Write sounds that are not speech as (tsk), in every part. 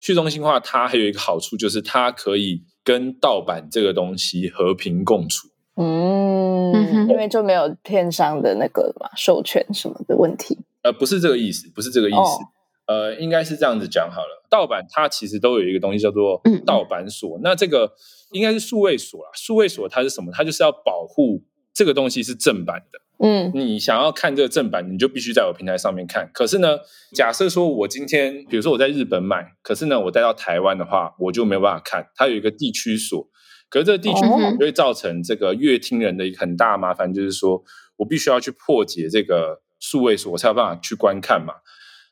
去中心化它还有一个好处就是它可以跟盗版这个东西和平共处。嗯，因为就没有片商的那个嘛授权什么的问题。呃，不是这个意思，不是这个意思。呃，应该是这样子讲好了。盗版它其实都有一个东西叫做盗版锁，那这个应该是数位锁啦。数位锁它是什么？它就是要保护这个东西是正版的。嗯，你想要看这个正版，你就必须在我平台上面看。可是呢，假设说我今天，比如说我在日本买，可是呢，我带到台湾的话，我就没有办法看。它有一个地区锁，可是这个地区锁就会造成这个乐听人的一个很大麻烦，就是说我必须要去破解这个数位锁，我才有办法去观看嘛。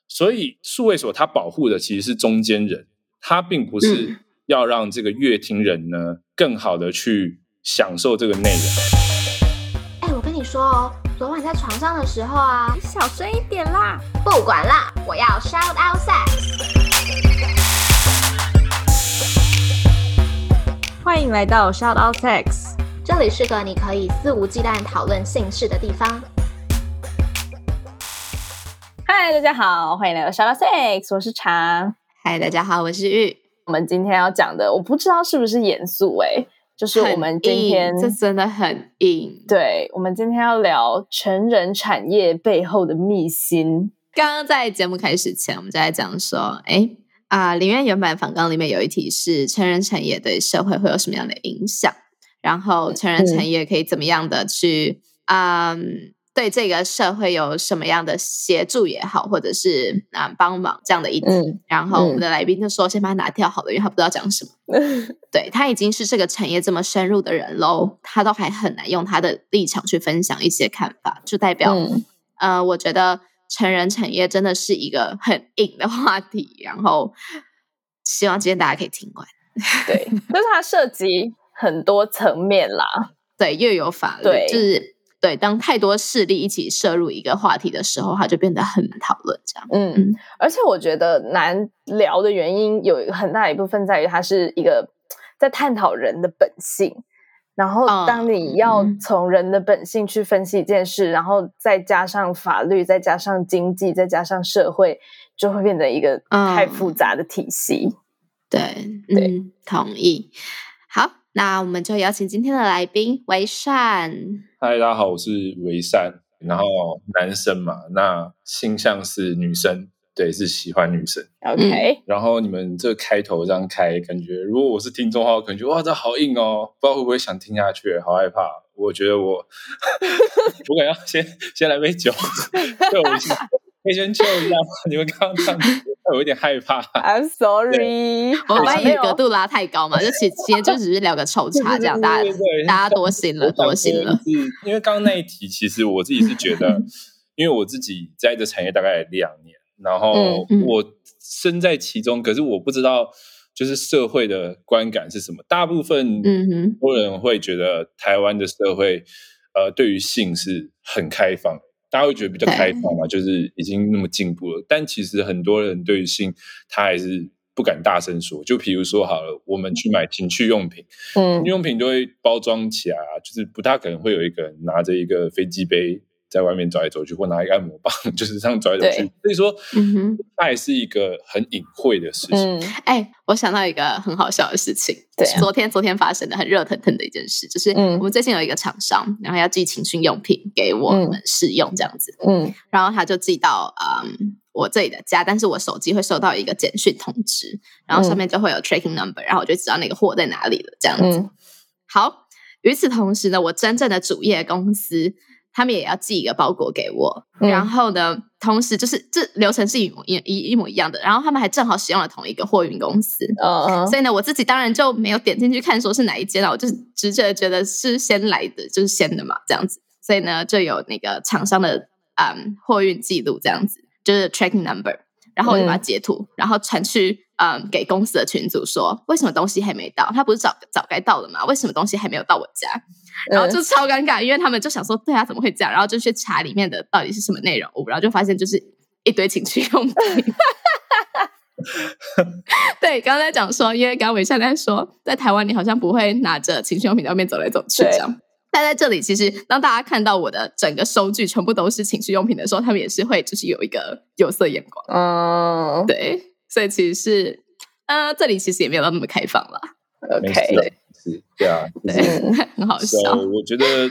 所以数位锁它保护的其实是中间人，它并不是要让这个乐听人呢更好的去享受这个内容。说哦，昨晚在床上的时候啊，你小声一点啦！不管啦，我要 shout out sex。欢迎来到 shout out sex，这里是个你可以肆无忌惮讨论性事的地方。嗨，大家好，欢迎来到 Shout out Sex，我是茶。嗨，大家好，我是玉。我们今天要讲的，我不知道是不是严肃哎，就是我们今天这真的很硬。对，我们今天要聊成人产业背后的秘辛。刚刚在节目开始前，我们就在讲说，哎啊，里面原版访纲里面有一题是成人产业对社会会有什么样的影响，然后成人产业可以怎么样的去啊？对这个社会有什么样的协助也好，或者是啊帮忙这样的一题，然后我们的来宾就说先把它拿掉好了，因为他不知道讲什么。(laughs) 对他已经是这个产业这么深入的人喽，他都还很难用他的立场去分享一些看法，就代表呃，我觉得成人产业真的是一个很硬的话题。然后希望今天大家可以听完。(laughs) 对，就是它涉及很多层面啦。对，又有法律，就是。对，当太多势力一起摄入一个话题的时候，它就变得很难讨论。这样，嗯，而且我觉得难聊的原因有很大一部分在于，它是一个在探讨人的本性。然后，当你要从人的本性去分析一件事，然后再加上法律，再加上经济，再加上社会，就会变成一个太复杂的体系。对，对，同意。好。那我们就邀请今天的来宾为善。嗨，大家好，我是维善。然后男生嘛，那性向是女生，对，是喜欢女生。OK。然后你们这开头这样开，感觉如果我是听众的话，可能觉得哇，这好硬哦，不知道会不会想听下去，好害怕。我觉得我，(laughs) 我可能要先先来杯酒，(laughs) 对我先。可以先救一下你们刚刚这样，我有点害怕。(laughs) I'm sorry，我把你的格度拉太高嘛，(laughs) 就其今天就只是聊个抽查，这样大家大家多心了，多心了。因为刚刚那一题，其实我自己是觉得，(laughs) 因为我自己在这产业大概两年，然后我身在其中，可是我不知道就是社会的观感是什么。大部分嗯多人会觉得台湾的社会，呃，对于性是很开放。大家会觉得比较开放嘛，就是已经那么进步了。但其实很多人对于性，他还是不敢大声说。就比如说好了，我们去买情趣用品，嗯，用品都会包装起来啊，就是不大可能会有一个人拿着一个飞机杯。在外面走来走去，或拿一个按摩棒，(laughs) 就是这样走来走去。所以说，嗯哼，它也是一个很隐晦的事情。哎，我想到一个很好笑的事情，对，昨天昨天发生的很热腾腾的一件事，就是我们最近有一个厂商，然后要寄情趣用品给我们试用，这样子，嗯，然后他就寄到嗯我这里的家，但是我手机会收到一个简讯通知，然后上面就会有 tracking number，然后我就知道那个货在哪里了，这样子。好，与此同时呢，我真正的主业公司。他们也要寄一个包裹给我，然后呢，同时就是这流程是一模一一一模一样的。然后他们还正好使用了同一个货运公司，所以呢，我自己当然就没有点进去看说是哪一间了，我就直觉觉得是先来的，就是先的嘛，这样子。所以呢，就有那个厂商的嗯货运记录，这样子就是 tracking number，然后我就把它截图，然后传去嗯给公司的群组说，为什么东西还没到？他不是早早该到了吗？为什么东西还没有到我家？然后就超尴尬，因为他们就想说，对啊，怎么会这样？然后就去查里面的到底是什么内容，然后就发现就是一堆情趣用品。(laughs) 对，刚刚在讲说，因为刚刚伟善在说，在台湾你好像不会拿着情趣用品在外面走来走去这样，但在这里其实当大家看到我的整个收据全部都是情趣用品的时候，他们也是会就是有一个有色眼光。嗯，对，所以其实是呃，这里其实也没有那么开放了。OK，是，对啊，对，(laughs) 很好笑。我觉得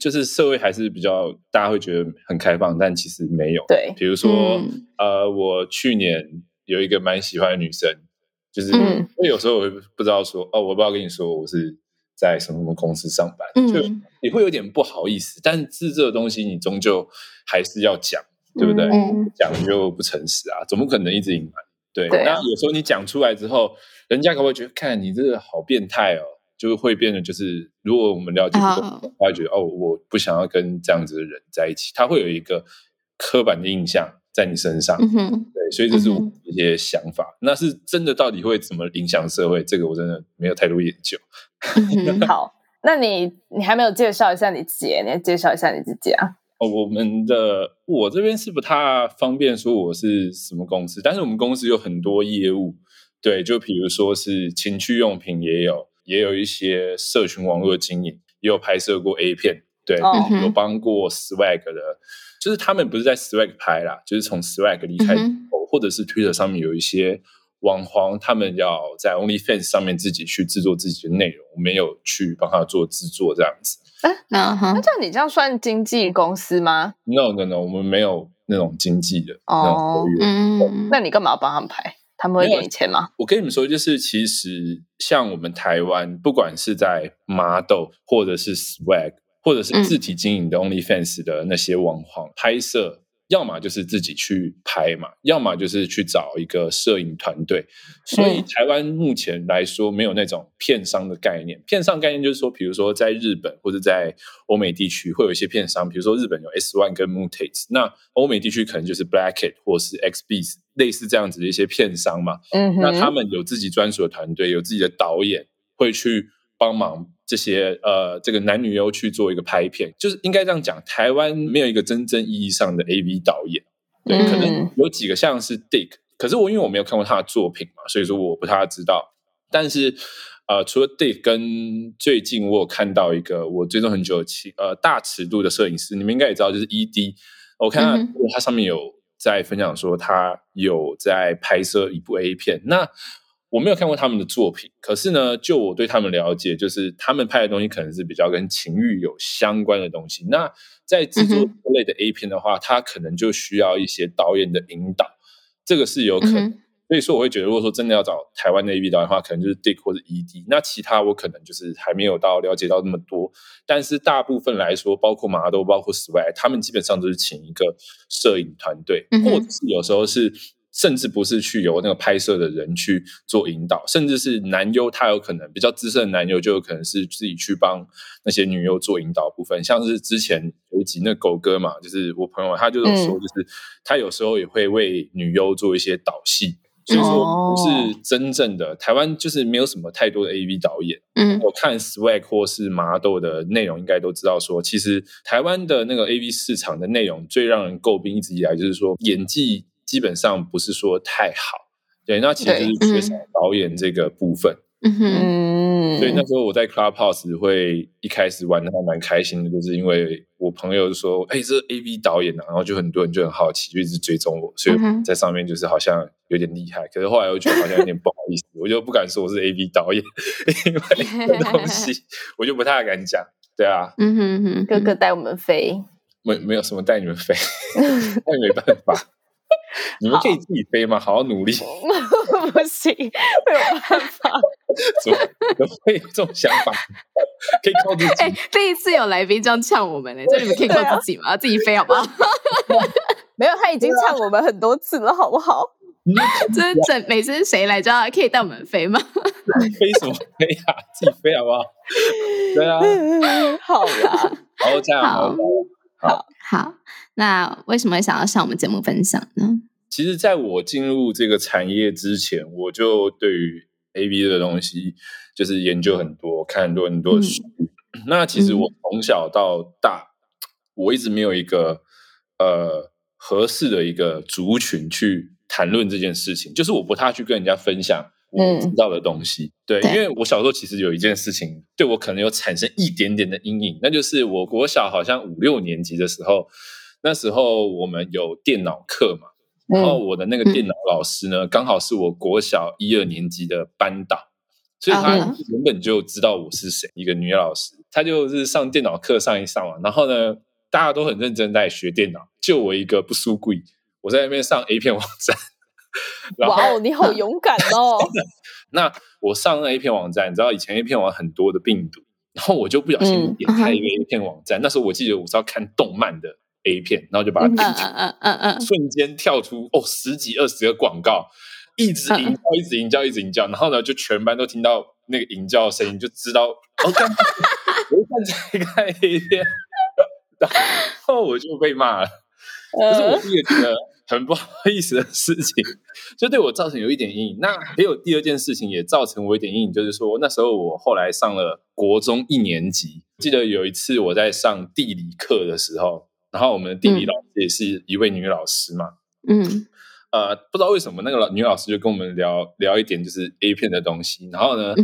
就是社会还是比较大家会觉得很开放，但其实没有。对，比如说，呃，我去年有一个蛮喜欢的女生，就是因为有时候我会不知道说，哦，我不知道跟你说我是在什么什么公司上班，就你会有点不好意思。但是这个东西你终究还是要讲，对不对？讲就不诚实啊，怎么可能一直隐瞒。对，那有时候你讲出来之后。人家可能会觉得，看你这个好变态哦，就会变得就是，如果我们了解，他会觉得哦，我不想要跟这样子的人在一起，他会有一个刻板的印象在你身上。对，所以这是我一些想法。那是真的，到底会怎么影响社会？这个我真的没有太多研究。(laughs) 好，那你你还没有介绍一下你自己，你介绍一下你自己啊？哦，我们的我这边是不太方便说我是什么公司，但是我们公司有很多业务。对，就比如说是情趣用品也有，也有一些社群网络经营，也有拍摄过 A 片，对，有帮过 Swag 的，就是他们不是在 Swag 拍啦，就是从 Swag 离开后，或者是 Twitter 上面有一些网黄，他们要在 OnlyFans 上面自己去制作自己的内容，我没有去帮他做制作这样子。哎，那那这样你这样算经纪公司吗？No No No，我们没有那种经纪的哦，嗯，那你干嘛要帮他们拍？他们会给你钱吗？我跟你们说，就是其实像我们台湾，不管是在 Model 或者是 Swag，或者是自己经营的 OnlyFans 的那些网红拍摄。要么就是自己去拍嘛，要么就是去找一个摄影团队。所以台湾目前来说没有那种片商的概念。片商概念就是说，比如说在日本或者在欧美地区会有一些片商，比如说日本有 S One 跟 Mutate，那欧美地区可能就是 Blackit 或是 XBs 类似这样子的一些片商嘛。嗯，那他们有自己专属的团队，有自己的导演会去帮忙。这些呃，这个男女优去做一个拍片，就是应该这样讲。台湾没有一个真正意义上的 A V 导演，对，可能有几个像是 Dick，可是我因为我没有看过他的作品嘛，所以说我不太知道。但是呃，除了 Dick，跟最近我有看到一个我追踪很久的呃大尺度的摄影师，你们应该也知道，就是 E D。我看他上面有在分享说，他有在拍摄一部 A 片。那我没有看过他们的作品，可是呢，就我对他们了解，就是他们拍的东西可能是比较跟情欲有相关的东西。那在制作这类的 A 片的话，它可能就需要一些导演的引导，这个是有可能。所以说，我会觉得，如果说真的要找台湾的 A V 导演的话，可能就是 Dick 或者 E D。那其他我可能就是还没有到了解到那么多。但是大部分来说，包括马都，包括 Swag，他们基本上都是请一个摄影团队，或者是有时候是。甚至不是去由那个拍摄的人去做引导，甚至是男优，他有可能比较资深的男优，就有可能是自己去帮那些女优做引导部分。像是之前有一集那狗哥嘛，就是我朋友，他就有说，就是他有时候也会为女优做一些导戏。所以说，不是真正的台湾，就是没有什么太多的 A V 导演。嗯，我看 Swag 或是麻豆的内容，应该都知道说，其实台湾的那个 A V 市场的内容最让人诟病，一直以来就是说演技。基本上不是说太好，对，那其实就是缺少导演这个部分。嗯哼，所以那时候我在 Clubhouse 会一开始玩的还蛮开心的，就是因为我朋友说：“哎，这 A B 导演啊！”然后就很多人就很好奇，就一直追踪我，所以在上面就是好像有点厉害。可是后来我觉得好像有点不好意思，我就不敢说我是 A B 导演，(laughs) 因为东西我就不太敢讲。对啊，嗯哼哼，哥哥带我们飞，没没有什么带你们飞，(laughs) 那没办法。(laughs) 你们可以自己飞吗？好好努力。(laughs) 不行，没有办法。(laughs) 怎么会有这种想法？可以靠自己。哎，第一次有来宾这样呛我们呢，就你们可以靠自己吗？自己飞好不好？没有，他已经呛我们很多次了，好不好？这整每次谁来着可以带我们飞吗？飞什么飞啊？自己飞好不好？对啊。好啦，好这样好。好好。那为什么会想要上我们节目分享呢？其实，在我进入这个产业之前，我就对于 A B 的东西就是研究很多，看很多很多书。那其实我从小到大，我一直没有一个呃合适的一个族群去谈论这件事情，就是我不太去跟人家分享我知道的东西。对，因为我小时候其实有一件事情对我可能有产生一点点的阴影，那就是我国小好像五六年级的时候。那时候我们有电脑课嘛，然后我的那个电脑老师呢，刚好是我国小一二年级的班导，所以他原本就知道我是谁，一个女老师。她就是上电脑课上一上完，然后呢，大家都很认真在学电脑，就我一个不输贵，我在那边上 A 片网站。哇哦，你好勇敢哦！(laughs) 那我上那 A 片网站，你知道以前 A 片网很多的病毒，然后我就不小心点开一个 A 片网站。那时候我记得我是要看动漫的 A 片，然后就把它点进去，嗯嗯嗯，瞬间跳出哦十几二十个广告，一直吟叫，一直吟叫，一直吟叫，然后呢，就全班都听到那个吟叫的声音，就知道哦，看，我看在看 A 片，然后我就被骂了。可是我第一个觉得。很不好意思的事情，就对我造成有一点阴影。那还有第二件事情也造成我一点阴影，就是说那时候我后来上了国中一年级，记得有一次我在上地理课的时候，然后我们的地理老师也是一位女老师嘛，嗯，呃，不知道为什么那个老女老师就跟我们聊聊一点就是 A 片的东西，然后呢，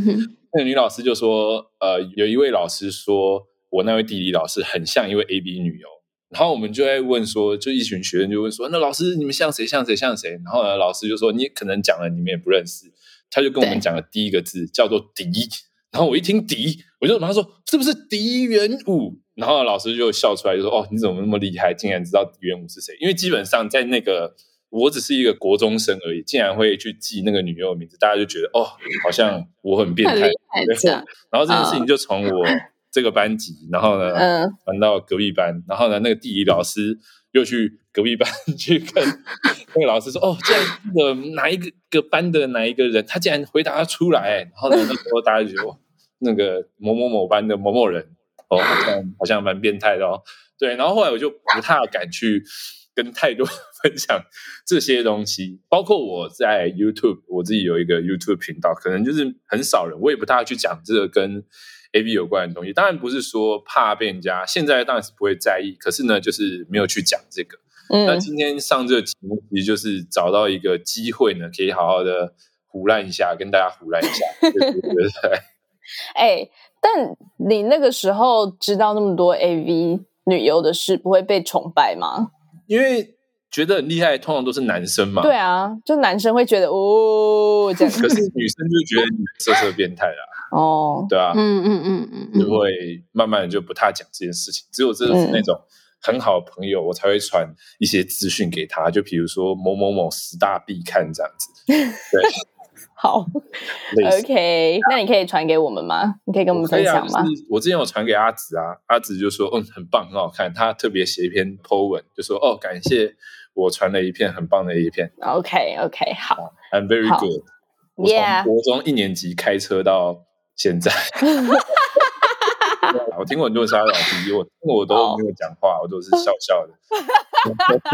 那个女老师就说，呃，有一位老师说我那位地理老师很像一位 A B 女优。然后我们就在问说，就一群学生就问说，那老师你们像谁像谁像谁？然后呢，老师就说你可能讲了你们也不认识，他就跟我们讲了第一个字叫做“敌”。然后我一听“笛”，我就马上说是不是笛元武？然后老师就笑出来就说哦，你怎么那么厉害，竟然知道笛元武是谁？因为基本上在那个我只是一个国中生而已，竟然会去记那个女优的名字，大家就觉得哦，好像我很变态。然后这件事情就从我。这个班级，然后呢，搬到隔壁班，然后呢，那个地理老师又去隔壁班 (laughs) 去跟那个老师说：“哦，这样的哪一个个班的哪一个人，他竟然回答出来。”然后呢，那时候大家就说：“那个某某某班的某某人，哦，好像好像蛮变态的哦。”对，然后后来我就不太敢去跟太多 (laughs) 分享这些东西，包括我在 YouTube，我自己有一个 YouTube 频道，可能就是很少人，我也不大去讲这个跟。A B 有关的东西，当然不是说怕被人家，现在当然是不会在意。可是呢，就是没有去讲这个。嗯那今天上这个节目，其实就是找到一个机会呢，可以好好的胡乱一下，跟大家胡乱一下，(laughs) 对对对？(laughs) 哎，但你那个时候知道那么多 A V 女优的事，不会被崇拜吗？因为觉得很厉害，通常都是男生嘛。对啊，就男生会觉得哦，这样。可是女生就觉得你色色变态啦。哦，对啊，嗯嗯嗯嗯，就会慢慢的就不太讲这件事情。只有真的是那种很好的朋友，我才会传一些资讯给他。就比如说某某某十大必看这样子。(laughs) 对，好，OK，那你可以传给我们吗？你可以跟我们分享吗？我之前有传给阿紫啊，阿紫就说嗯很棒，很好看。他特别写一篇 po 文，就说哦感谢我传了一篇很棒的一篇。OK OK，好，I'm very good。我从国中一年级开车到。现在，(laughs) 我听过很多沙老师，我我都没有讲话，我都是笑笑的。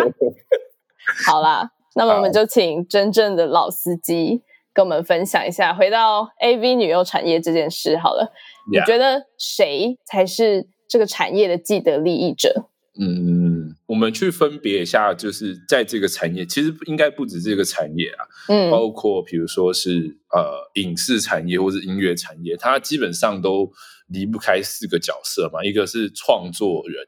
(laughs) 好啦，那么我们就请真正的老司机跟我们分享一下，回到 AV 女优产业这件事好了。你觉得谁才是这个产业的既得利益者？嗯，我们去分别一下，就是在这个产业，其实应该不止这个产业啊，嗯，包括比如说是呃影视产业或者音乐产业，它基本上都离不开四个角色嘛，一个是创作人，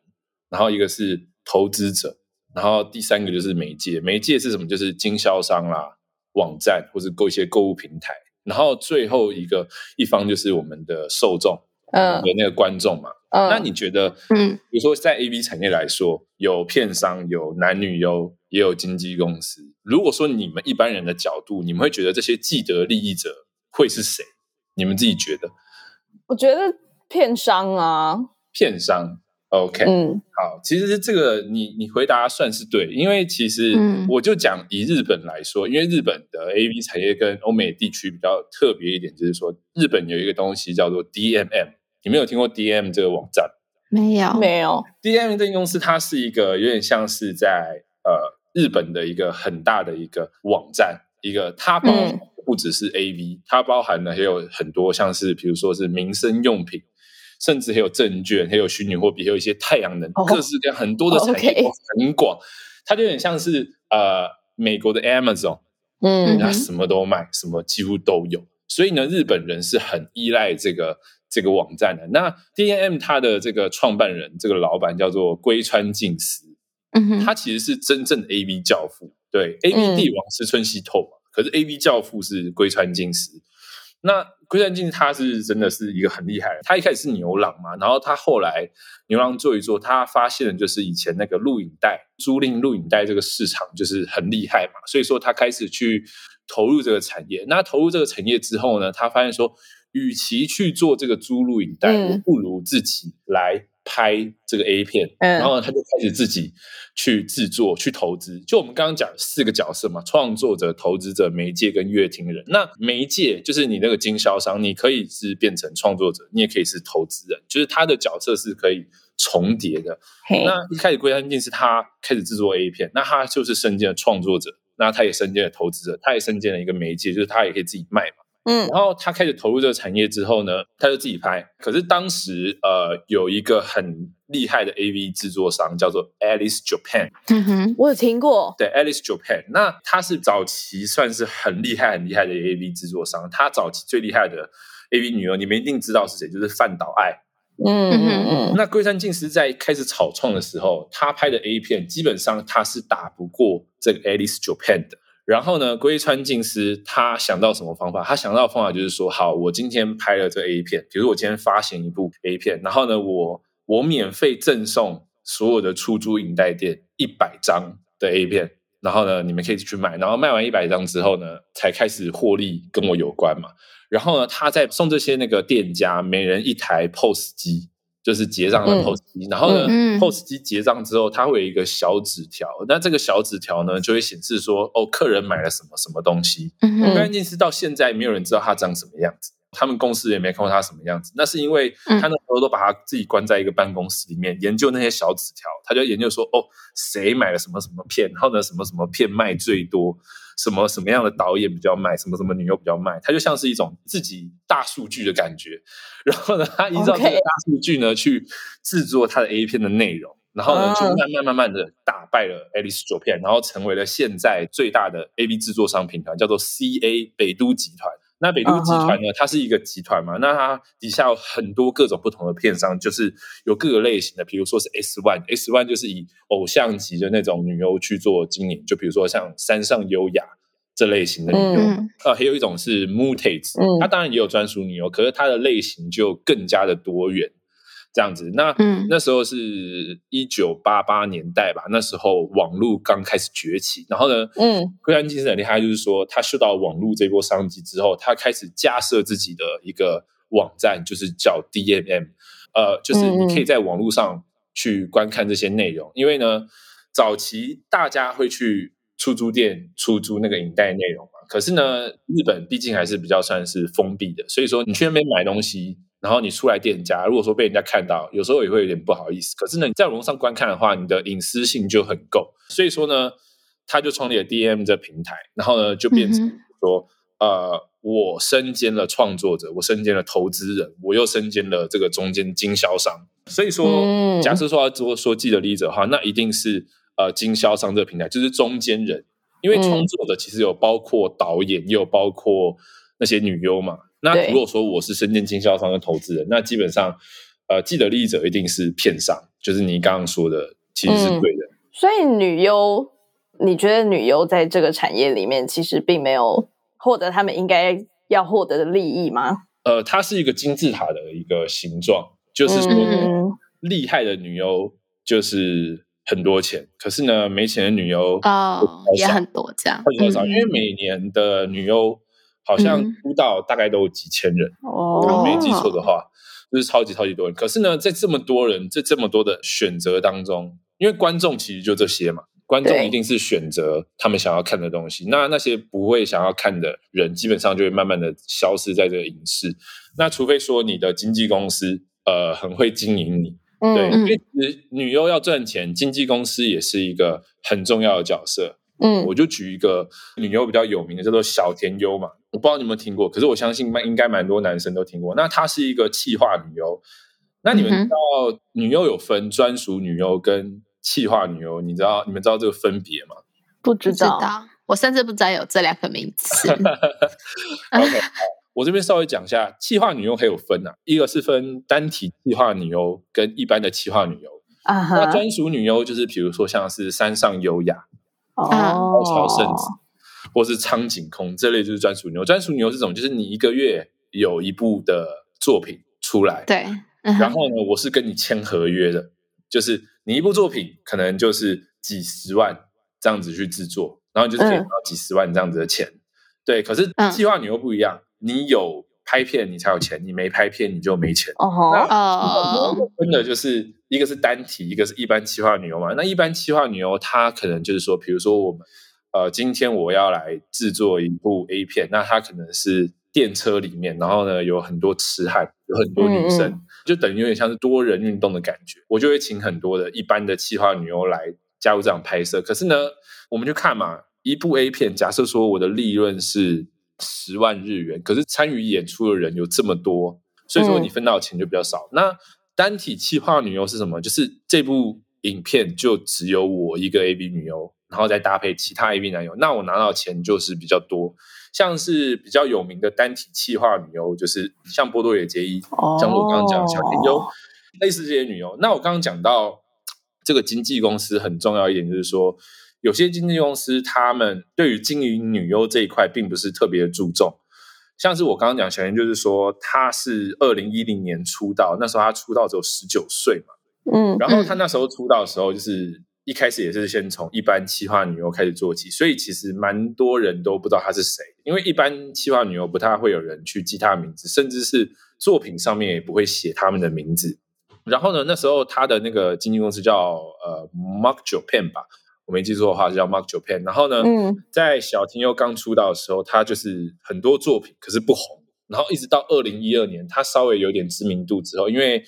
然后一个是投资者，然后第三个就是媒介，媒介是什么？就是经销商啦、网站或者购一些购物平台，然后最后一个一方就是我们的受众，嗯，有那个观众嘛。那你觉得，嗯，比如说在 A V 产业来说，有片商，有男女优，也有经纪公司。如果说你们一般人的角度，你们会觉得这些既得利益者会是谁？你们自己觉得？我觉得片商啊，片商，OK，嗯，好，其实这个你你回答算是对，因为其实我就讲以日本来说，因为日本的 A V 产业跟欧美地区比较特别一点，就是说日本有一个东西叫做 DMM。你没有听过 DM 这个网站？没有，没有。DM 这公司，它是一个有点像是在呃日本的一个很大的一个网站，一个它包不只是 AV，它包含了还有很多像是比如说是民生用品，甚至还有证券，还有虚拟货币，还有一些太阳能，各式各样很多的产业很广。它就有点像是呃美国的 Amazon，嗯，它什么都卖，什么几乎都有。所以呢，日本人是很依赖这个。这个网站的那 D N M 它的这个创办人，这个老板叫做龟川静司，嗯哼，他其实是真正的 A V 教父。对，A V 帝王是春熙透嘛，可是 A V 教父是龟川静司。那龟山静他是真的是一个很厉害，他一开始是牛郎嘛，然后他后来牛郎做一做，他发现的就是以前那个录影带租赁录影带这个市场就是很厉害嘛，所以说他开始去投入这个产业。那投入这个产业之后呢，他发现说，与其去做这个租录影带，不如自己来。拍这个 A 片，然后他就开始自己去制作、去投资。就我们刚刚讲四个角色嘛：创作者、投资者、媒介跟乐听人。那媒介就是你那个经销商，你可以是变成创作者，你也可以是投资人，就是他的角色是可以重叠的。那一开始归山静是他开始制作 A 片，那他就是身兼了创作者，那他也身兼了投资者，他也身兼了一个媒介，就是他也可以自己卖嘛。嗯，然后他开始投入这个产业之后呢，他就自己拍。可是当时呃，有一个很厉害的 AV 制作商叫做 Alice Japan。嗯哼，我有听过。对，Alice Japan，那他是早期算是很厉害、很厉害的 AV 制作商。他早期最厉害的 AV 女优，你们一定知道是谁，就是范岛爱。嗯嗯嗯。那龟山静司在开始草创的时候，他拍的 A 片基本上他是打不过这个 Alice Japan 的。然后呢，龟川静司他想到什么方法？他想到的方法就是说，好，我今天拍了这 A 片，比如我今天发行一部 A 片，然后呢，我我免费赠送所有的出租影带店一百张的 A 片，然后呢，你们可以去买，然后卖完一百张之后呢，才开始获利跟我有关嘛。然后呢，他再送这些那个店家每人一台 POS 机。就是结账的 POS 机，然后呢，POS 机结账之后，它会有一个小纸条，那这个小纸条呢，就会显示说，哦，客人买了什么什么东西。关键是到现在没有人知道它长什么样子，他们公司也没看过它什么样子。那是因为他那时候都把他自己关在一个办公室里面研究那些小纸条，他就研究说，哦，谁买了什么什么片，然后呢，什么什么片卖最多。什么什么样的导演比较卖，什么什么女优比较卖，它就像是一种自己大数据的感觉。然后呢，他依照这个大数据呢去制作他的 A 片的内容，然后呢就慢慢慢慢的打败了 Alice 左片，然后成为了现在最大的 A B 制作商品团，叫做 CA 北都集团。那北都集团呢？它是一个集团嘛？那它底下有很多各种不同的片商，就是有各个类型的，比如说是 S One，S One 就是以偶像级的那种女优去做经营，就比如说像山上优雅这类型的女优。呃，还有一种是 Mutate，它当然也有专属女优，可是它的类型就更加的多元。这样子，那那时候是一九八八年代吧，那时候网络刚开始崛起，然后呢，嗯，灰山精神很厉害，就是说他受到网络这波商机之后，他开始架设自己的一个网站，就是叫 DMM，呃，就是你可以在网络上去观看这些内容，因为呢，早期大家会去出租店出租那个影带内容嘛，可是呢，日本毕竟还是比较算是封闭的，所以说你去那边买东西。然后你出来店家，如果说被人家看到，有时候也会有点不好意思。可是呢，你在网络上观看的话，你的隐私性就很够。所以说呢，他就创立了 D M 这平台，然后呢，就变成说，呃，我身兼了创作者，我身兼了投资人，我又身兼了这个中间经销商。所以说，假设说要做说记得例子的话，那一定是呃经销商这个平台就是中间人，因为创作者其实有包括导演，也有包括那些女优嘛。那如果说我是深圳经销商跟投资人，那基本上，呃，既得利益者一定是片商，就是你刚刚说的，其实是对的。所以女优，你觉得女优在这个产业里面，其实并没有获得他们应该要获得的利益吗？呃，它是一个金字塔的一个形状，就是说，厉害的女优就是很多钱，可是呢，没钱的女优哦也很多，这样会多少？因为每年的女优。好像出道大概都有几千人，我没记错的话，就是超级超级多人。可是呢，在这么多人，在这么多的选择当中，因为观众其实就这些嘛，观众一定是选择他们想要看的东西。那那些不会想要看的人，基本上就会慢慢的消失在这个影视。那除非说你的经纪公司呃很会经营你，对，因为女优要赚钱，经纪公司也是一个很重要的角色。嗯，我就举一个女优比较有名的，叫做小田优嘛。我不知道你有没有听过，可是我相信蛮应该蛮多男生都听过。那她是一个气化女优。那你们知道女优有分专属女优跟气化女优？你知道你们知道这个分别吗？不知道，我甚至不知道有这两个名词。(laughs) OK，我这边稍微讲一下，气化女优还有分啊，一个是分单体气化女优跟一般的气化女优啊。那专属女优就是比如说像是山上优雅，高桥圣子，或是苍井空这类就是专属牛。专属牛是什么？就是你一个月有一部的作品出来，对，然后呢，我是跟你签合约的，就是你一部作品可能就是几十万这样子去制作，然后就是可以拿到几十万这样子的钱。对，可是计划牛又不一样，你有。拍片你才有钱，你没拍片你就没钱。哦，真的就是一个是单体，一个是一般企划女优嘛。那一般企划女优，她可能就是说，比如说我们呃，今天我要来制作一部 A 片，那她可能是电车里面，然后呢有很多痴汉，有很多女生，就等于有点像是多人运动的感觉。我就会请很多的一般的企划女优来加入这样拍摄。可是呢，我们就看嘛，一部 A 片，假设说我的利润是。十万日元，可是参与演出的人有这么多，所以说你分到的钱就比较少。那单体气化女优是什么？就是这部影片就只有我一个 A B 女优，然后再搭配其他 A B 男友，那我拿到钱就是比较多。像是比较有名的单体气化女优，就是像波多野结衣，像我刚刚讲小田优，类似这些女优。那我刚刚讲到这个经纪公司很重要一点，就是说。有些经纪公司，他们对于经营女优这一块并不是特别注重。像是我刚刚讲小燕，就是说她是二零一零年出道，那时候她出道只有十九岁嘛，嗯，然后她那时候出道的时候，就是一开始也是先从一般企划女优开始做起，所以其实蛮多人都不知道她是谁，因为一般企划女优不太会有人去记她的名字，甚至是作品上面也不会写他们的名字。然后呢，那时候她的那个经纪公司叫呃 Mark Japan 吧。我没记错的话，叫 Mark Japan。然后呢，在小婷又刚出道的时候，他就是很多作品，可是不红。然后一直到二零一二年，他稍微有点知名度之后，因为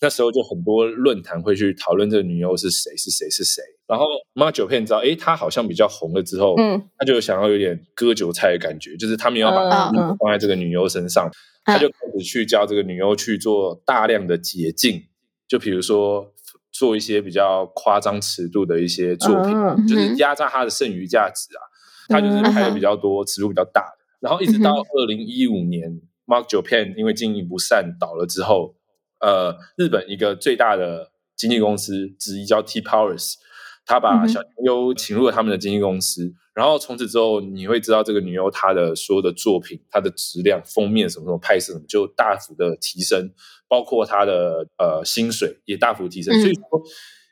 那时候就很多论坛会去讨论这个女优是谁，是谁，是谁。然后 Mark Japan 知道，哎，他好像比较红了之后，嗯，他就想要有点割韭菜的感觉，就是他们要把放在这个女优身上，他就开始去教这个女优去做大量的捷径，就比如说。做一些比较夸张尺度的一些作品，就是压榨他的剩余价值啊。他就是拍的比较多，尺度比较大的。然后一直到二零一五年，Mark Japan 因为经营不善倒了之后，呃，日本一个最大的经纪公司之一叫 T Powers，他把小优请入了他们的经纪公司。然后从此之后，你会知道这个女优她的所有的作品，她的质量、封面什么什么拍摄什么，就大幅的提升，包括她的呃薪水也大幅提升。所以说，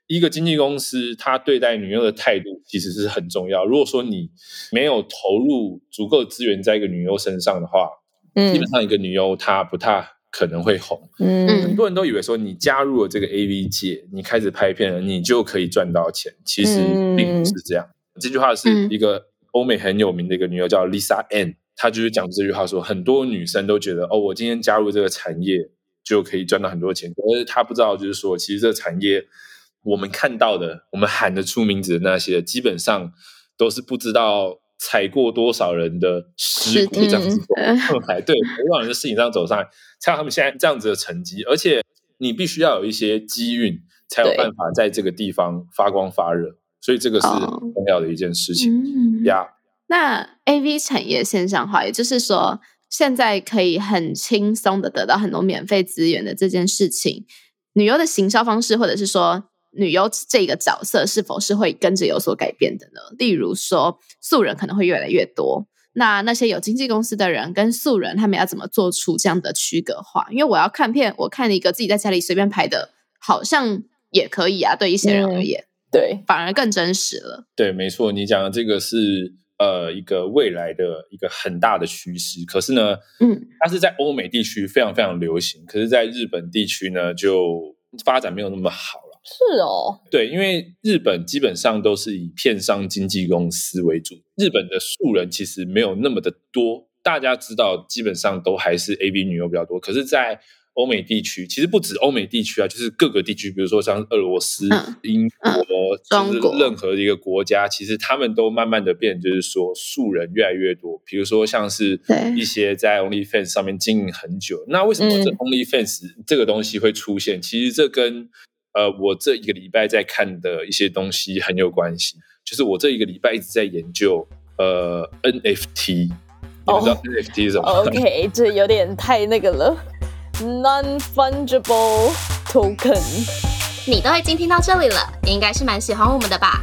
一个经纪公司他对待女优的态度其实是很重要。如果说你没有投入足够资源在一个女优身上的话，嗯，基本上一个女优她不太可能会红。嗯，很多人都以为说你加入了这个 A V 界，你开始拍片了，你就可以赚到钱，其实并不是这样。这句话是一个欧美很有名的一个女优叫 Lisa Ann，她就是讲这句话说，很多女生都觉得哦，我今天加入这个产业就可以赚到很多钱，可是他不知道，就是说其实这个产业我们看到的，我们喊得出名字的那些，基本上都是不知道踩过多少人的尸骨这样子走上来，(laughs) 对，多少人的事情这样走上来，才有他们现在这样子的成绩。而且你必须要有一些机运，才有办法在这个地方发光发热。所以这个是很重要的一件事情呀。那 A V 产业线上化，也就是说，现在可以很轻松的得到很多免费资源的这件事情，女优的行销方式，或者是说女优这个角色，是否是会跟着有所改变的呢？例如说，素人可能会越来越多，那那些有经纪公司的人跟素人，他们要怎么做出这样的区隔化？因为我要看片，我看一个自己在家里随便拍的，好像也可以啊，对一些人而言。对，反而更真实了。对，没错，你讲的这个是呃一个未来的一个很大的趋势。可是呢，嗯，它是在欧美地区非常非常流行，可是在日本地区呢，就发展没有那么好了。是哦，对，因为日本基本上都是以片商经纪公司为主，日本的素人其实没有那么的多。大家知道，基本上都还是 A B 女优比较多。可是，在欧美地区其实不止欧美地区啊，就是各个地区，比如说像俄罗斯、英国，就是任何一个国家，其实他们都慢慢的变，就是说素人越来越多。比如说像是一些在 OnlyFans 上面经营很久，那为什么这 OnlyFans 这个东西会出现？其实这跟呃我这一个礼拜在看的一些东西很有关系。就是我这一个礼拜一直在研究呃 NFT，你知道 NFT 是什么？OK，这有点太那个了。Non-fungible token，你都已经听到这里了，应该是蛮喜欢我们的吧？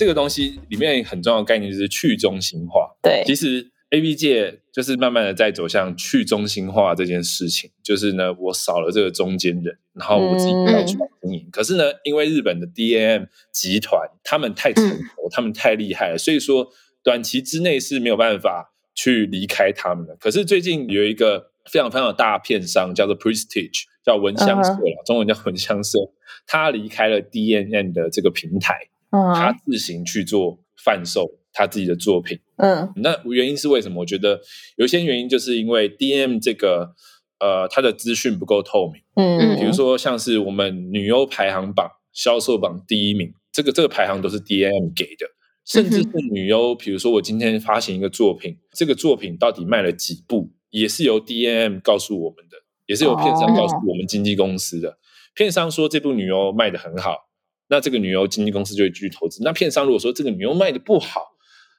这个东西里面很重要的概念就是去中心化。对，其实 A B 界就是慢慢的在走向去中心化这件事情。就是呢，我少了这个中间人，然后我自己要去经营。可是呢，因为日本的 D A M 集团他们太成熟，他们太厉害了，所以说短期之内是没有办法去离开他们的。可是最近有一个非常非常大片商叫做 Prestige，叫闻香社了，中文叫闻香社。他离开了 D N N 的这个平台，他自行去做贩售他自己的作品。嗯，那原因是为什么？我觉得有些原因就是因为 DM 这个呃，它的资讯不够透明。嗯，比如说像是我们女优排行榜销售榜第一名，这个这个排行都是 DM 给的，甚至是女优，比如说我今天发行一个作品，这个作品到底卖了几部，也是由 D M 告诉我们的，也是由片商告诉我们经纪公司的。片商说这部女优卖的很好，那这个女优经纪公司就会继续投资。那片商如果说这个女优卖的不好，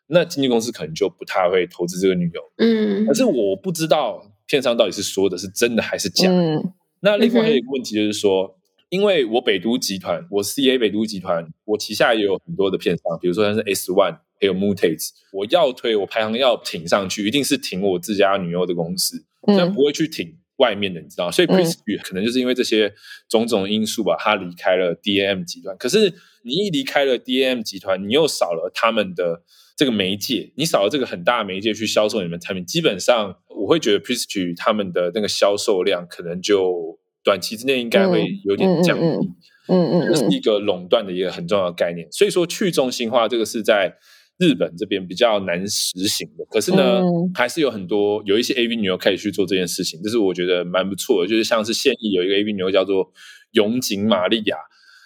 那经纪公司可能就不太会投资这个女优。嗯，可是我不知道片商到底是说的是真的还是假。嗯，那另外还有一个问题就是说，因为我北都集团，我 CA 北都集团，我旗下也有很多的片商，比如说像是 S One 还有 Mutates，我要推我排行要挺上去，一定是挺我自家女优的公司，但，不会去挺。外面的你知道，所以 Prestige 可能就是因为这些种种因素吧，他离开了 DAM 集团。可是你一离开了 DAM 集团，你又少了他们的这个媒介，你少了这个很大的媒介去销售你们产品。基本上，我会觉得 Prestige 他们的那个销售量可能就短期之内应该会有点降低。嗯嗯，这是一个垄断的一个很重要的概念。所以说，去中心化这个是在。日本这边比较难实行的，可是呢，还是有很多有一些 AV 女优开始去做这件事情，这是我觉得蛮不错的。就是像是现役有一个 AV 女优叫做永井玛利亚，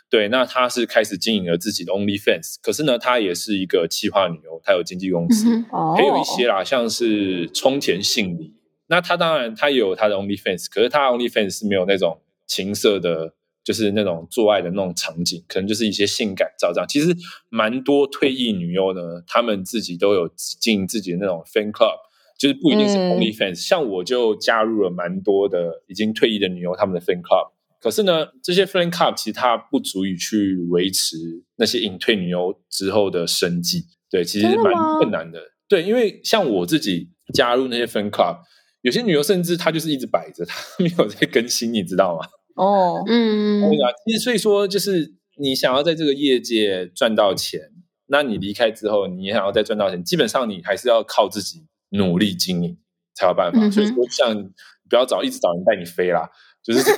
对，那她是开始经营了自己的 OnlyFans，可是呢，她也是一个企划女优，她有经纪公司，还有一些啦，像是冲田杏里，那她当然她也有她的 OnlyFans，可是她 OnlyFans 是没有那种情色的。就是那种做爱的那种场景，可能就是一些性感照这样。其实蛮多退役女优呢，她们自己都有进自己的那种 fan club，就是不一定是 only fans。像我就加入了蛮多的已经退役的女优他们的 fan club。可是呢，这些 fan club 其实它不足以去维持那些隐退女优之后的生计。对，其实蛮困难的。对，因为像我自己加入那些 fan club，有些女优甚至她就是一直摆着，她没有在更新，你知道吗？哦，嗯，对啊，其实所以说，就是你想要在这个业界赚到钱，那你离开之后，你想要再赚到钱，基本上你还是要靠自己努力经营才有办法。所以说，像不要找一直找人带你飞啦，就是 (laughs)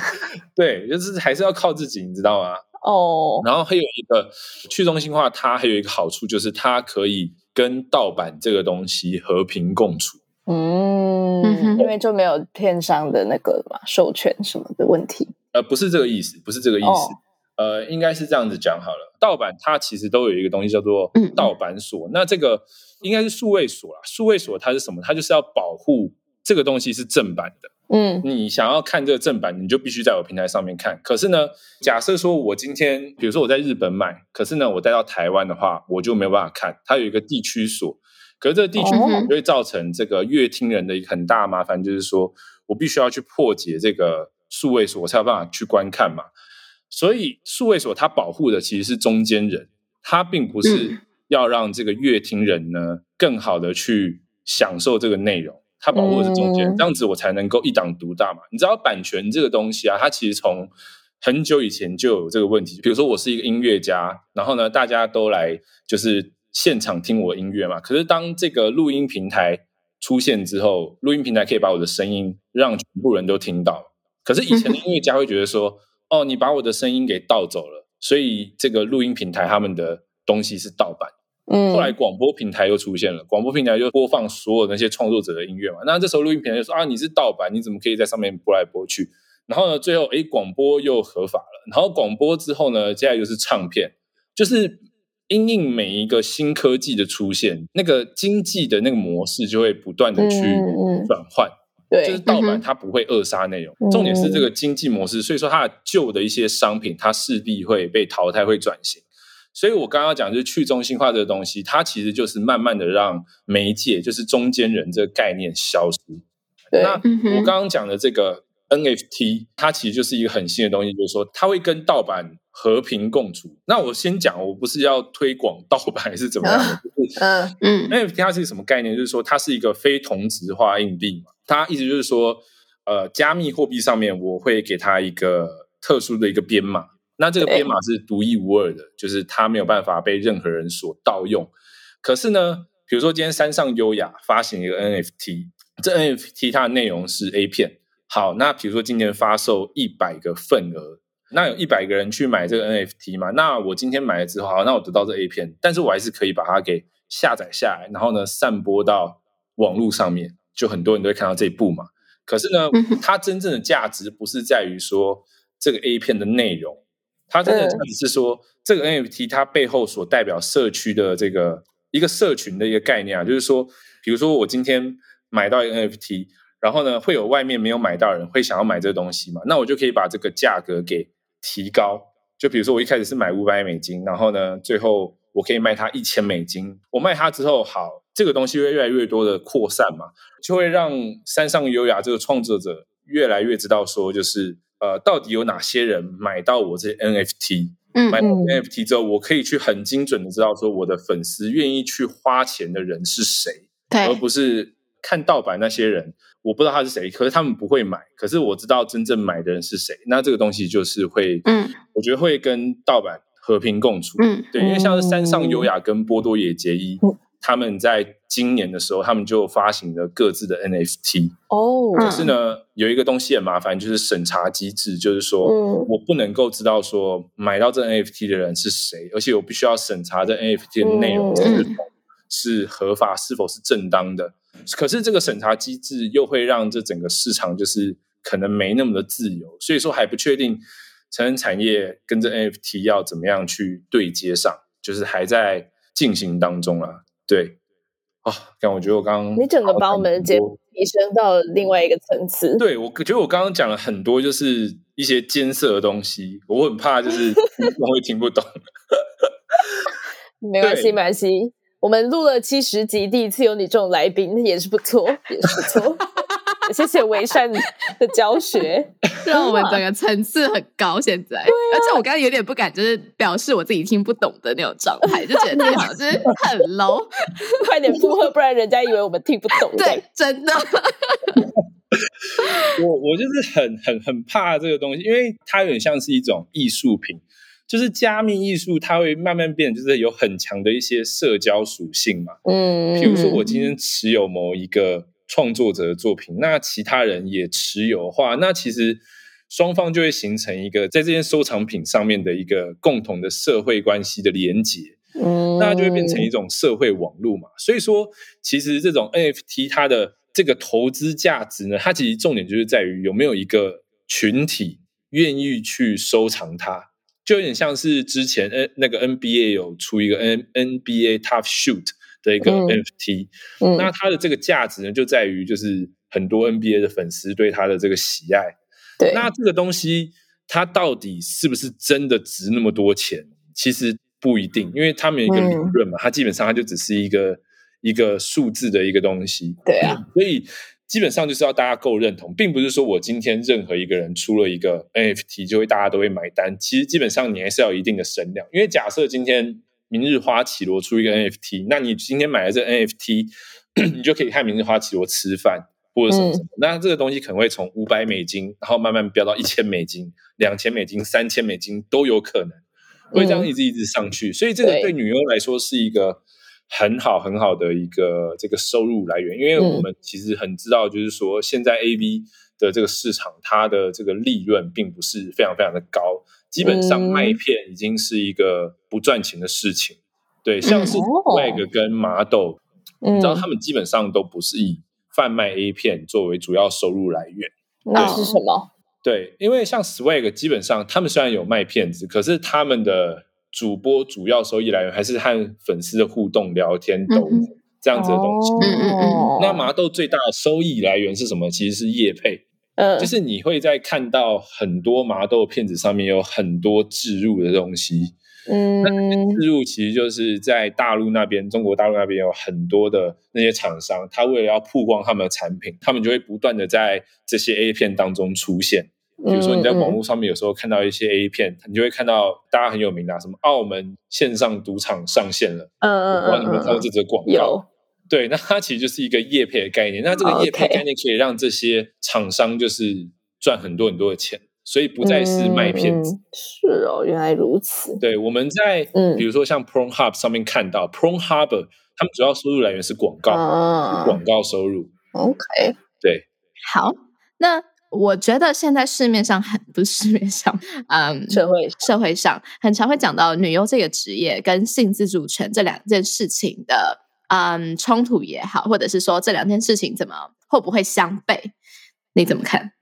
(laughs) 对，就是还是要靠自己，你知道吗？哦，然后还有一个去中心化，它还有一个好处就是它可以跟盗版这个东西和平共处。嗯，因为就没有片商的那个嘛授权什么的问题。呃，不是这个意思，不是这个意思。呃，应该是这样子讲好了。盗版它其实都有一个东西叫做盗版锁，那这个应该是数位锁啦。数位锁它是什么？它就是要保护这个东西是正版的。嗯，你想要看这个正版，你就必须在我平台上面看。可是呢，假设说我今天，比如说我在日本买，可是呢，我带到台湾的话，我就没有办法看。它有一个地区锁。可是这个地区就会造成这个乐听人的一个很大麻烦，就是说我必须要去破解这个数位锁，我才有办法去观看嘛。所以数位锁它保护的其实是中间人，它并不是要让这个乐听人呢更好的去享受这个内容，它保护的是中间，这样子我才能够一党独大嘛。你知道版权这个东西啊，它其实从很久以前就有这个问题。比如说我是一个音乐家，然后呢大家都来就是。现场听我音乐嘛？可是当这个录音平台出现之后，录音平台可以把我的声音让全部人都听到。可是以前的音乐家会觉得说：“哦，你把我的声音给盗走了。”所以这个录音平台他们的东西是盗版。嗯。后来广播平台又出现了，广播平台就播放所有那些创作者的音乐嘛。那这时候录音平台就说：“啊，你是盗版，你怎么可以在上面播来播去？”然后呢，最后哎，广播又合法了。然后广播之后呢，接下来就是唱片，就是。因应每一个新科技的出现，那个经济的那个模式就会不断的去转换。对，就是盗版它不会扼杀内容，重点是这个经济模式，所以说它的旧的一些商品，它势必会被淘汰，会转型。所以我刚刚讲就是去中心化这个东西，它其实就是慢慢的让媒介，就是中间人这个概念消失。那我刚刚讲的这个 NFT，它其实就是一个很新的东西，就是说它会跟盗版和平共处。那我先讲，我不是要推广盗版还是怎么样的，嗯嗯，NFT 它是什么概念？就是说它是一个非同质化硬币嘛。它意思就是说，呃，加密货币上面我会给它一个特殊的一个编码。那这个编码是独一无二的，就是它没有办法被任何人所盗用。可是呢，比如说今天山上优雅发行一个 NFT，这 NFT 它的内容是 A 片。好，那比如说今天发售一百个份额，那有一百个人去买这个 NFT 嘛？那我今天买了之后，好，那我得到这 A 片，但是我还是可以把它给下载下来，然后呢，散播到网络上面，就很多人都会看到这一步嘛。可是呢，它真正的价值不是在于说这个 A 片的内容。它真的价值是说，这个 NFT 它背后所代表社区的这个一个社群的一个概念啊，就是说，比如说我今天买到一个 NFT，然后呢，会有外面没有买到人会想要买这个东西嘛，那我就可以把这个价格给提高。就比如说我一开始是买五百美金，然后呢，最后我可以卖它一千美金。我卖它之后，好，这个东西会越来越多的扩散嘛，就会让山上优雅这个创作者越来越知道说，就是。呃，到底有哪些人买到我这 NFT？嗯，买 NFT 之后，我可以去很精准的知道说我的粉丝愿意去花钱的人是谁，而不是看盗版那些人，我不知道他是谁，可是他们不会买，可是我知道真正买的人是谁。那这个东西就是会，嗯，我觉得会跟盗版和平共处。嗯，对，因为像是山上优雅跟波多野结衣。他们在今年的时候，他们就发行了各自的 NFT 哦。可是呢，有一个东西很麻烦，就是审查机制，就是说我不能够知道说买到这 NFT 的人是谁，而且我必须要审查这 NFT 的内容是否是合法，是否是正当的。可是这个审查机制又会让这整个市场就是可能没那么的自由，所以说还不确定成人产业跟这 NFT 要怎么样去对接上，就是还在进行当中啊。对，啊，但我觉得我刚刚你整个把我们的节目提升到另外一个层次。对，我觉得我刚刚讲了很多，就是一些艰涩的东西，我很怕就是我会听不懂。(laughs) 没关系，没关系，我们录了七十集，第一次有你这种来宾也是不错，也是不错。(laughs) 谢谢维善的教学，(laughs) 让我们整个层次很高。现在，而且我刚才有点不敢，就是表示我自己听不懂的那种状态，就觉得好像就是很 low。(laughs) 快点附和，不然人家以为我们听不懂。对，真的。我我就是很很很怕这个东西，因为它有点像是一种艺术品，就是加密艺术，它会慢慢变，就是有很强的一些社交属性嘛。嗯，比如说我今天持有某一个。创作者的作品，那其他人也持有的话，那其实双方就会形成一个在这件收藏品上面的一个共同的社会关系的连结，嗯，那就会变成一种社会网络嘛。所以说，其实这种 NFT 它的这个投资价值呢，它其实重点就是在于有没有一个群体愿意去收藏它，就有点像是之前 N 那个 NBA 有出一个 N NBA Tough Shoot。的一个 NFT，那它的这个价值呢，就在于就是很多 NBA 的粉丝对它的这个喜爱。对，那这个东西它到底是不是真的值那么多钱？其实不一定，因为他们有一个理论嘛，它基本上它就只是一个一个数字的一个东西。对啊，所以基本上就是要大家够认同，并不是说我今天任何一个人出了一个 NFT 就会大家都会买单。其实基本上你还是要有一定的声量，因为假设今天。明日花绮罗出一个 NFT，那你今天买了这 NFT，你就可以看明日花绮罗吃饭或者什么什么。那这个东西可能会从五百美金，然后慢慢飙到一千美金、两千美金、三千美金都有可能，会这样一直一直上去。所以这个对女优来说是一个很好很好的一个这个收入来源，因为我们其实很知道，就是说现在 AV 的这个市场，它的这个利润并不是非常非常的高。基本上麦片已经是一个不赚钱的事情，对，像是 Swag 跟麻豆，你知道他们基本上都不是以贩卖 A 片作为主要收入来源。那是什么？对，因为像 Swag 基本上他们虽然有卖片子，可是他们的主播主要收益来源还是和粉丝的互动、聊天、抖音这样子的东西。嗯嗯嗯。那麻豆最大的收益来源是什么？其实是叶配。嗯，就是你会在看到很多麻豆片子上面有很多置入的东西。嗯，那置入其实就是在大陆那边，中国大陆那边有很多的那些厂商，他为了要曝光他们的产品，他们就会不断的在这些 A 片当中出现。比如说你在网络上面有时候看到一些 A 片，你就会看到大家很有名的什么澳门线上赌场上线了。嗯嗯嗯。不知道你们看过这则广告？对，那它其实就是一个叶配的概念。那这个叶配概念可以让这些厂商就是赚很多很多的钱，所以不再是卖片子。是哦，原来如此。对，我们在比如说像 ProHub 上面看到 ProHub，他们主要收入来源是广告，广告收入。OK，对，好，那。我觉得现在市面上很不是市面上，嗯，社会社会上很常会讲到女优这个职业跟性自主权这两件事情的，嗯，冲突也好，或者是说这两件事情怎么会不会相悖？你怎么看？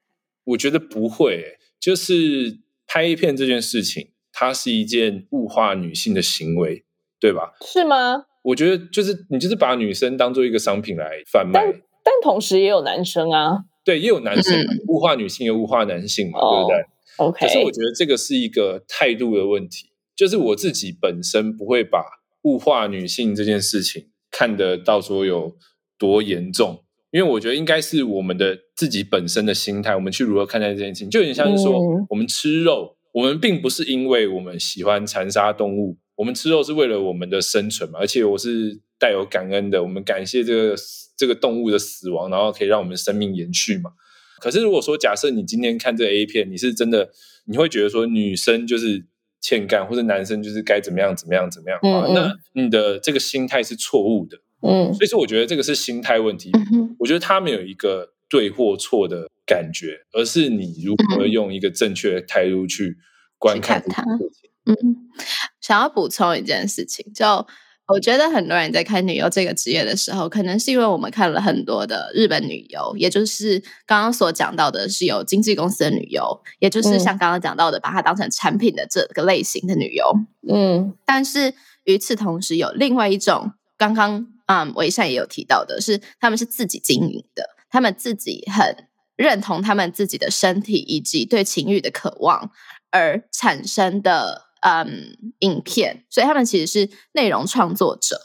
我觉得不会，就是拍一片这件事情，它是一件物化女性的行为，对吧？是吗？我觉得就是你就是把女生当做一个商品来贩卖，但同时也有男生啊。对，也有男性物化女性，也物化男性嘛，对不对？OK。可是我觉得这个是一个态度的问题，就是我自己本身不会把物化女性这件事情看得到说有多严重，因为我觉得应该是我们的自己本身的心态，我们去如何看待这件事情，就有点像是说，我们吃肉，我们并不是因为我们喜欢残杀动物，我们吃肉是为了我们的生存嘛，而且我是带有感恩的，我们感谢这个。这个动物的死亡，然后可以让我们生命延续嘛？可是如果说假设你今天看这个 A 片，你是真的，你会觉得说女生就是欠干，或者男生就是该怎么样怎么样怎么样啊？那你的这个心态是错误的。嗯，所以说我觉得这个是心态问题。我觉得他没有一个对或错的感觉，而是你如何用一个正确的态度去观看它。嗯，想要补充一件事情，就。我觉得很多人在看女优这个职业的时候，可能是因为我们看了很多的日本女优，也就是刚刚所讲到的是有经纪公司的女优，也就是像刚刚讲到的把它当成产品的这个类型的女优。嗯，但是与此同时，有另外一种，刚刚嗯维善也有提到的是，他们是自己经营的，他们自己很认同他们自己的身体以及对情欲的渴望而产生的。嗯，影片，所以他们其实是内容创作者。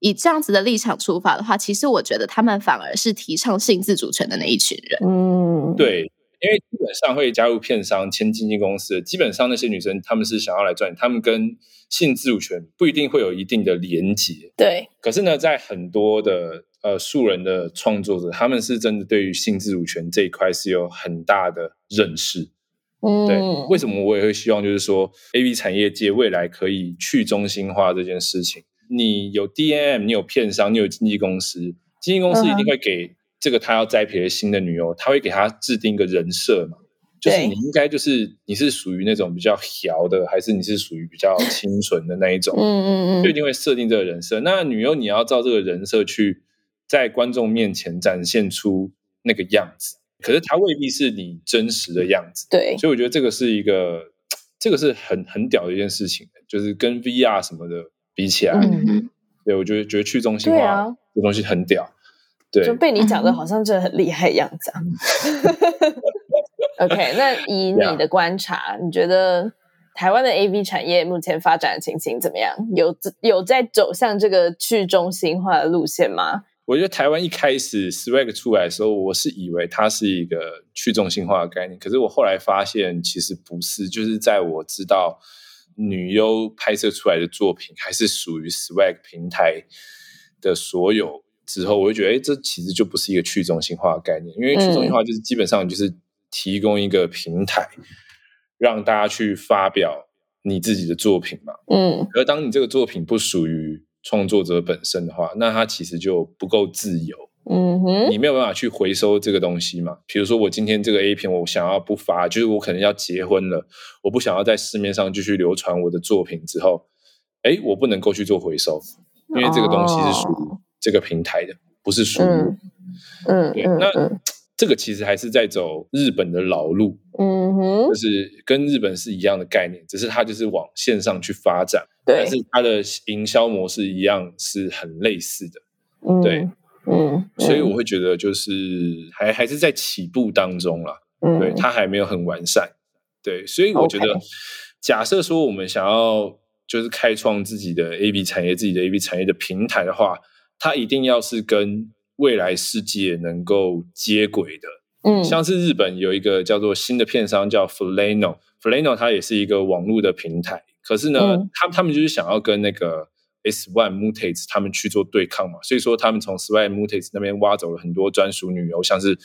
以这样子的立场出发的话，其实我觉得他们反而是提倡性自主权的那一群人。嗯，对，因为基本上会加入片商、签经纪公司，基本上那些女生他们是想要来赚，他们跟性自主权不一定会有一定的连结。对，可是呢，在很多的呃素人的创作者，他们是真的对于性自主权这一块是有很大的认识。对，为什么我也会希望，就是说，A B 产业界未来可以去中心化这件事情。你有 D N M，你有片商，你有经纪公司，经纪公司一定会给这个他要栽培的新的女优，他会给他制定一个人设嘛？就是你应该就是你是属于那种比较调的，还是你是属于比较清纯的那一种？嗯嗯嗯，就一定会设定这个人设。那女优你要照这个人设去在观众面前展现出那个样子。可是它未必是你真实的样子，对，所以我觉得这个是一个，这个是很很屌的一件事情，就是跟 VR 什么的比起来，对我觉得觉得去中心化这东西很屌，对，就被你讲的好像真的很厉害样子。(laughs) (laughs) OK，那以你的观察，你觉得台湾的 AV 产业目前发展的情形怎么样？有有在走向这个去中心化的路线吗？我觉得台湾一开始 Swag 出来的时候，我是以为它是一个去中心化的概念，可是我后来发现其实不是。就是在我知道女优拍摄出来的作品还是属于 Swag 平台的所有之后，我就觉得，哎，这其实就不是一个去中心化的概念，因为去中心化就是基本上就是提供一个平台，让大家去发表你自己的作品嘛。嗯，而当你这个作品不属于。创作者本身的话，那他其实就不够自由。嗯哼，你没有办法去回收这个东西嘛？比如说，我今天这个 A 片，我想要不发，就是我可能要结婚了，我不想要在市面上继续流传我的作品之后，哎，我不能够去做回收，因为这个东西是属于这个平台的，不是属于。嗯，对。那这个其实还是在走日本的老路，嗯哼，就是跟日本是一样的概念，只是它就是往线上去发展，对，但是它的营销模式一样是很类似的，嗯对，嗯，所以我会觉得就是还还是在起步当中了，对，它还没有很完善，对，所以我觉得，假设说我们想要就是开创自己的 A B 产业，自己的 A B 产业的平台的话，它一定要是跟未来世界能够接轨的，嗯，像是日本有一个叫做新的片商叫 Flano，Flano 它也是一个网络的平台，可是呢，他他们就是想要跟那个 S One Mutate 他们去做对抗嘛，所以说他们从 S One Mutate 那边挖走了很多专属女优，像是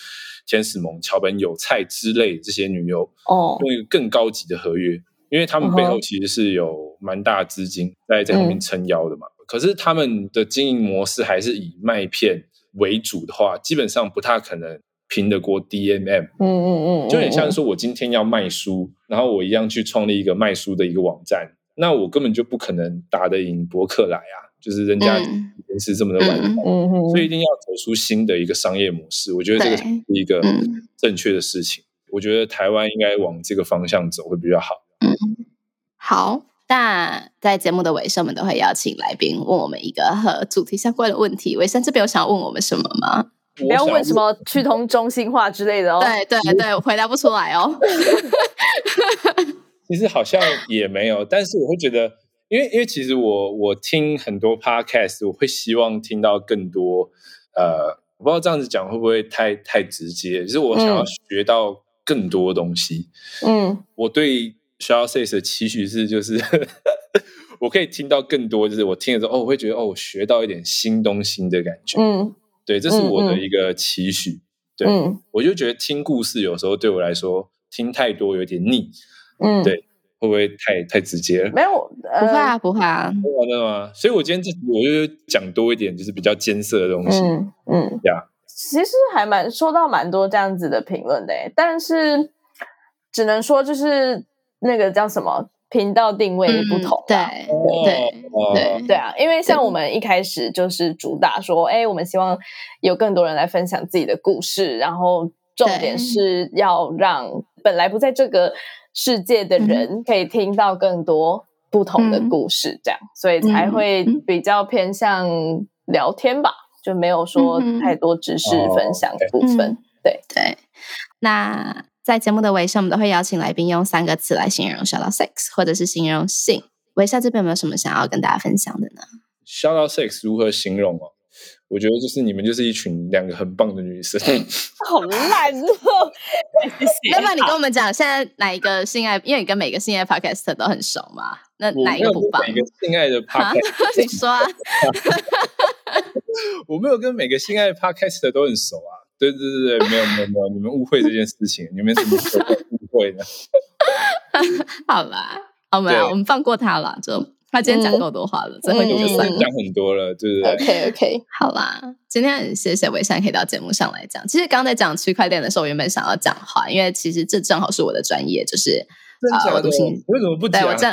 天使萌、桥本有菜之类这些女优，哦，用一个更高级的合约，因为他们背后其实是有蛮大资金在在后面撑腰的嘛，可是他们的经营模式还是以卖片。为主的话，基本上不太可能拼得过 DMM。嗯嗯嗯，就很像说，我今天要卖书，然后我一样去创立一个卖书的一个网站，那我根本就不可能打得赢博客来啊！就是人家人是这么的完善，所以一定要走出新的一个商业模式。我觉得这个是一个正确的事情。我觉得台湾应该往这个方向走会比较好。嗯，好。那在节目的尾声，我们都会邀请来宾问我们一个和主题相关的问题。尾声这边有想要问我们什么吗？不要问什么去通中心化之类的哦。对对对，我回答不出来哦。(laughs) 其实好像也没有，但是我会觉得，因为因为其实我我听很多 podcast，我会希望听到更多。呃，我不知道这样子讲会不会太太直接，就是我想要学到更多东西。嗯，我对。需要 s a y 的期许是，就是 (laughs) 我可以听到更多，就是我听了之后，哦，我会觉得哦，我学到一点新东西的感觉。嗯，对，这是我的一个期许。对，我就觉得听故事有时候对我来说听太多有点腻。嗯，对，会不会太太直接了？没有，不会啊，不会啊，真的吗？所以我今天这我就讲多一点，就是比较艰涩的东西。嗯嗯，呀，其实还蛮收到蛮多这样子的评论的，但是只能说就是。那个叫什么频道定位不同，对对对。对啊，因为像我们一开始就是主打说，哎，我们希望有更多人来分享自己的故事，然后重点。是要让本来不在这个世界的人可以听到更多不同的故事，这样，所以才会比较偏向聊天吧，就没有说太多知识分享的部分。对。对，那。在节目的尾声，我们都会邀请来宾用三个词来形容 “shout out sex” 或者是形容性。微笑这边有没有什么想要跟大家分享的呢？“shout out sex” 如何形容哦？我觉得就是你们就是一群两个很棒的女生。(laughs) 好烂哦！(laughs) 要不然你跟我们讲，现在哪一个性爱？因为你跟每个性爱 podcast 都很熟嘛，那哪一个不棒？每个性爱的 podcast，(laughs) 你说啊？我没有跟每个性爱 podcast 都很熟啊。对对对对，没有没有没有，你们误会这件事情，你们怎么误会呢？(laughs) 好啦，我们我们放过他了，就他今天讲够多话了，最后就算讲很多了，对不对？OK OK，好啦，今天很谢谢伟山可以到节目上来讲。其实刚刚在讲区块链的时候，我原本想要讲话，因为其实这正好是我的专业，就是啊，我读心为什么不讲？我这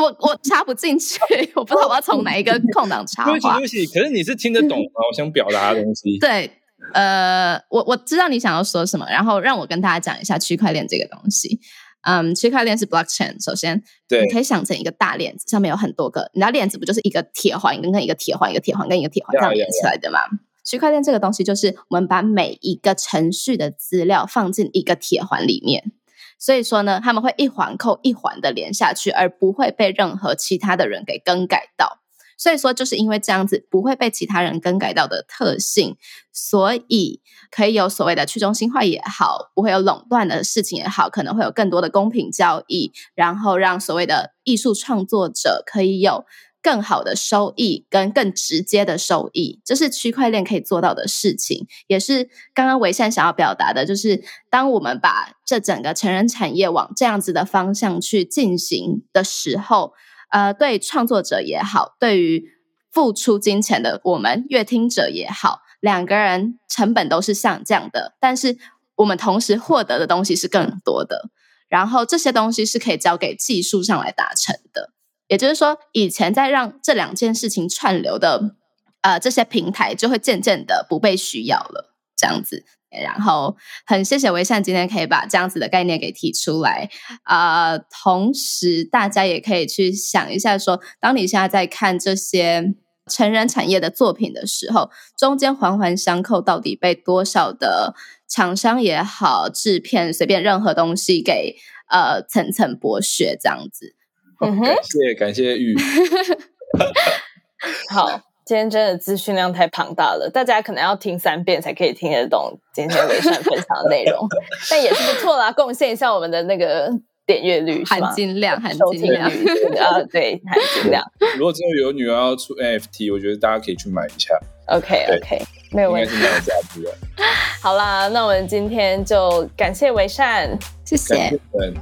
我我插不进去，我不知道我要从哪一个空档插话。对不起，可是你是听得懂吗？(laughs) 我想表达的东西，对。呃，我我知道你想要说什么，然后让我跟大家讲一下区块链这个东西。嗯，区块链是 blockchain。首先，对，你可以想成一个大链子，上面有很多个，你知道链子不就是一个铁环跟跟一个铁环，一个铁环跟一个铁环这样连起来的吗？区块链这个东西就是我们把每一个程序的资料放进一个铁环里面，所以说呢，他们会一环扣一环的连下去，而不会被任何其他的人给更改到。所以说，就是因为这样子不会被其他人更改到的特性，所以可以有所谓的去中心化也好，不会有垄断的事情也好，可能会有更多的公平交易，然后让所谓的艺术创作者可以有更好的收益跟更直接的收益，这是区块链可以做到的事情，也是刚刚维善想要表达的，就是当我们把这整个成人产业往这样子的方向去进行的时候。呃，对创作者也好，对于付出金钱的我们乐听者也好，两个人成本都是下降的，但是我们同时获得的东西是更多的。然后这些东西是可以交给技术上来达成的。也就是说，以前在让这两件事情串流的呃这些平台，就会渐渐的不被需要了。这样子，然后很谢谢维善今天可以把这样子的概念给提出来啊。同时，大家也可以去想一下，说当你现在在看这些成人产业的作品的时候，中间环环相扣，到底被多少的厂商也好，制片随便任何东西给呃层层剥削这样子。嗯哼，感谢感谢玉。(laughs) (laughs) (laughs) 好。今天真的资讯量太庞大了，大家可能要听三遍才可以听得懂今天伟善分享的内容，(laughs) 但也是不错啦，贡献一下我们的那个点阅率、含金量、含金量啊，对，含金量。(laughs) 如果真的有女儿要出 NFT，我觉得大家可以去买一下。OK，OK，没有问题，应该是蛮有价值的。(laughs) 好啦，那我们今天就感谢为善，谢谢，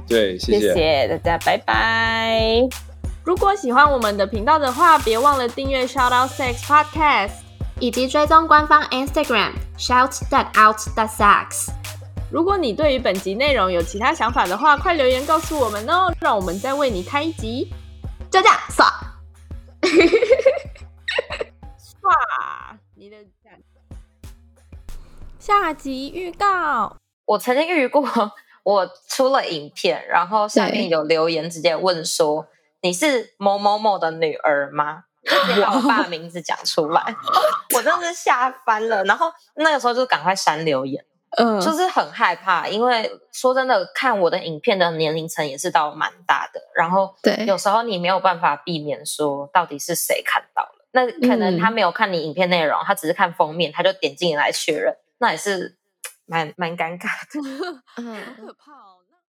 对，谢谢大家，拜拜。如果喜欢我们的频道的话，别忘了订阅 Shout Out Sex Podcast，以及追踪官方 Instagram Shout That Out That Sex。如果你对于本集内容有其他想法的话，快留言告诉我们哦，让我们再为你开一集。就这样，(laughs) 刷，刷你的下集预告。我曾经遇过，我出了影片，然后下面有留言直接问说。你是某某某的女儿吗？(laughs) 直接把我爸名字讲出来，(laughs) 我真的是吓翻了。然后那个时候就赶快删留言，嗯，就是很害怕，因为说真的，看我的影片的年龄层也是到蛮大的。然后对，有时候你没有办法避免说到底是谁看到了，那可能他没有看你影片内容，他只是看封面，他就点进来确认，那也是 (tsk) 蛮蛮尴尬的，(laughs) 嗯，可怕哦。